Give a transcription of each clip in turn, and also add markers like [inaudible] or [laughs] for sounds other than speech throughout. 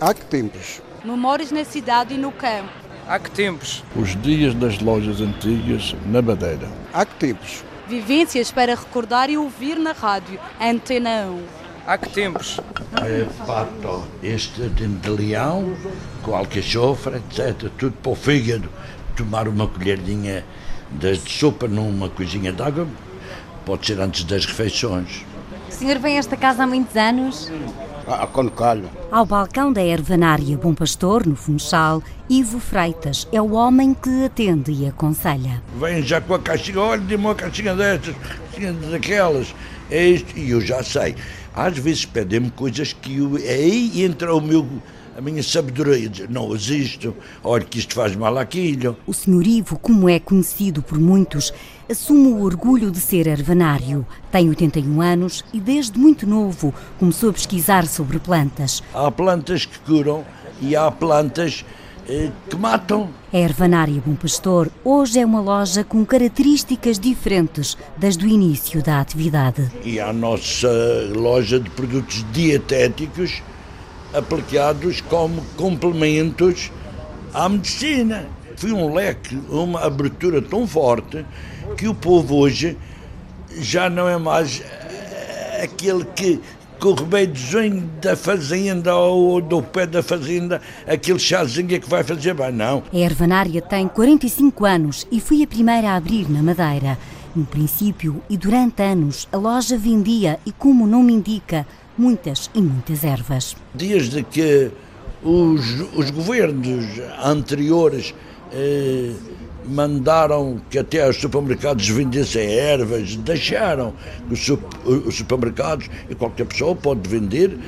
Há que tempos? Memórias na cidade e no campo. Há que tempos? Os dias das lojas antigas na Madeira. Há que tempos? Vivências para recordar e ouvir na rádio. Antena 1. Há que tempos? É, pato, este de leão, com alcachofra, etc. Tudo para o fígado. Tomar uma colherinha de sopa numa coisinha de água, pode ser antes das refeições. O senhor vem a esta casa há muitos anos? Ah, calho. Ao balcão da ervanária Bom Pastor, no Funchal, Ivo Freitas é o homem que atende e aconselha. Vem já com a caixinha, olha, dê-me uma caixinha destas, caixinha daquelas. É isto, e eu já sei. Às vezes pedem-me coisas que eu, aí entra o meu, a minha sabedoria. Diz, não existo, olha que isto faz mal àquilo. O senhor Ivo, como é conhecido por muitos, assume o orgulho de ser ervanário. Tem 81 anos e desde muito novo começou a pesquisar sobre plantas. Há plantas que curam e há plantas eh, que matam. A Ervanária Bom Pastor hoje é uma loja com características diferentes desde o início da atividade. E a nossa loja de produtos dietéticos aplicados como complementos à medicina. Foi um leque, uma abertura tão forte que o povo hoje já não é mais eh, aquele que com o remédiozinho da fazenda ou do pé da fazenda, aquele chazinho é que vai fazer bem, não. A Ervanária tem 45 anos e foi a primeira a abrir na Madeira. No princípio e durante anos, a loja vendia e, como o nome indica, muitas e muitas ervas. Desde que os, os governos anteriores eh, mandaram que até os supermercados vendessem ervas, deixaram os, os supermercados e qualquer pessoa pode vender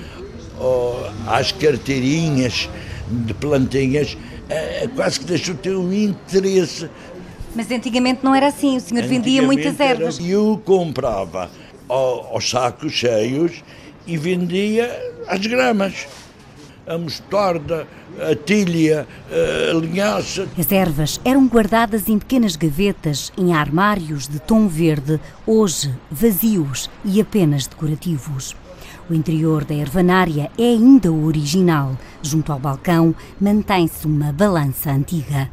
oh, às carteirinhas de plantinhas, eh, quase que deixou de ter um interesse. Mas antigamente não era assim, o senhor vendia muitas ervas. E eu comprava aos sacos cheios e vendia às gramas. A mostarda, a tilha, a linhaça. As ervas eram guardadas em pequenas gavetas, em armários de tom verde, hoje vazios e apenas decorativos. O interior da ervanária é ainda original. Junto ao balcão mantém-se uma balança antiga.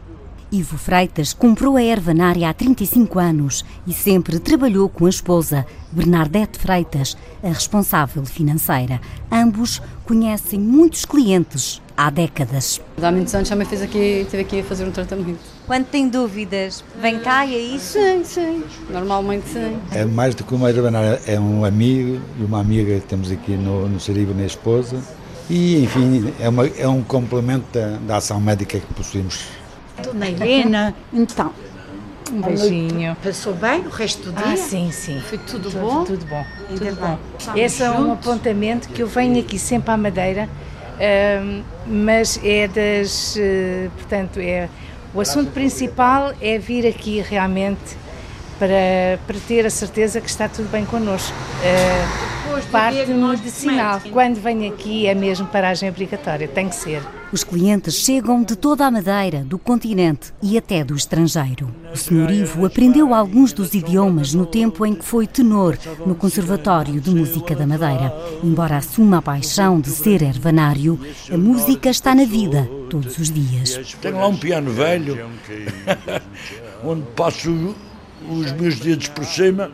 Ivo Freitas comprou a ervanária há 35 anos e sempre trabalhou com a esposa, Bernadette Freitas, a responsável financeira. Ambos conhecem muitos clientes há décadas. Há muitos anos também fez aqui, esteve aqui a fazer um tratamento. Quando tem dúvidas, vem cá e é isso? Sim, sim. Normalmente sim. É mais do que uma ervanária, é um amigo e uma amiga que temos aqui no, no Sariba, minha esposa. E, enfim, é, uma, é um complemento da, da ação médica que possuímos Dona Helena, então. Um beijinho. Passou bem o resto do dia? Ah, sim, sim. Foi tudo, tudo bom? Tudo bom. Ainda tudo bom. Esse é um apontamento que eu venho aqui sempre à Madeira, uh, mas é das. Uh, portanto, é. O assunto principal é vir aqui realmente para, para ter a certeza que está tudo bem connosco. Uh, parte medicinal. Quando venho aqui é mesmo paragem obrigatória, tem que ser. Os clientes chegam de toda a Madeira, do continente e até do estrangeiro. O Sr. Ivo aprendeu alguns dos idiomas no tempo em que foi tenor no Conservatório de Música da Madeira. Embora assuma a paixão de ser ervanário, a música está na vida todos os dias. Tenho lá um piano velho, [laughs] onde passo os meus dedos por cima,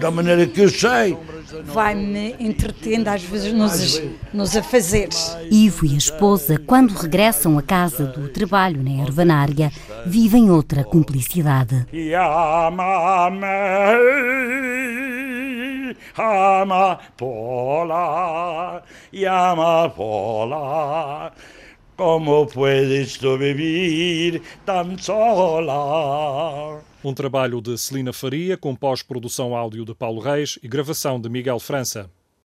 da maneira que eu sei vai-me entretendo às vezes nos, nos afazeres. Ivo e a esposa, quando regressam a casa do trabalho na ervanária, vivem outra cumplicidade. Amapola, amapola, como puedes tu vivir tan sola? Um trabalho de Celina Faria, com pós-produção áudio de Paulo Reis e gravação de Miguel França.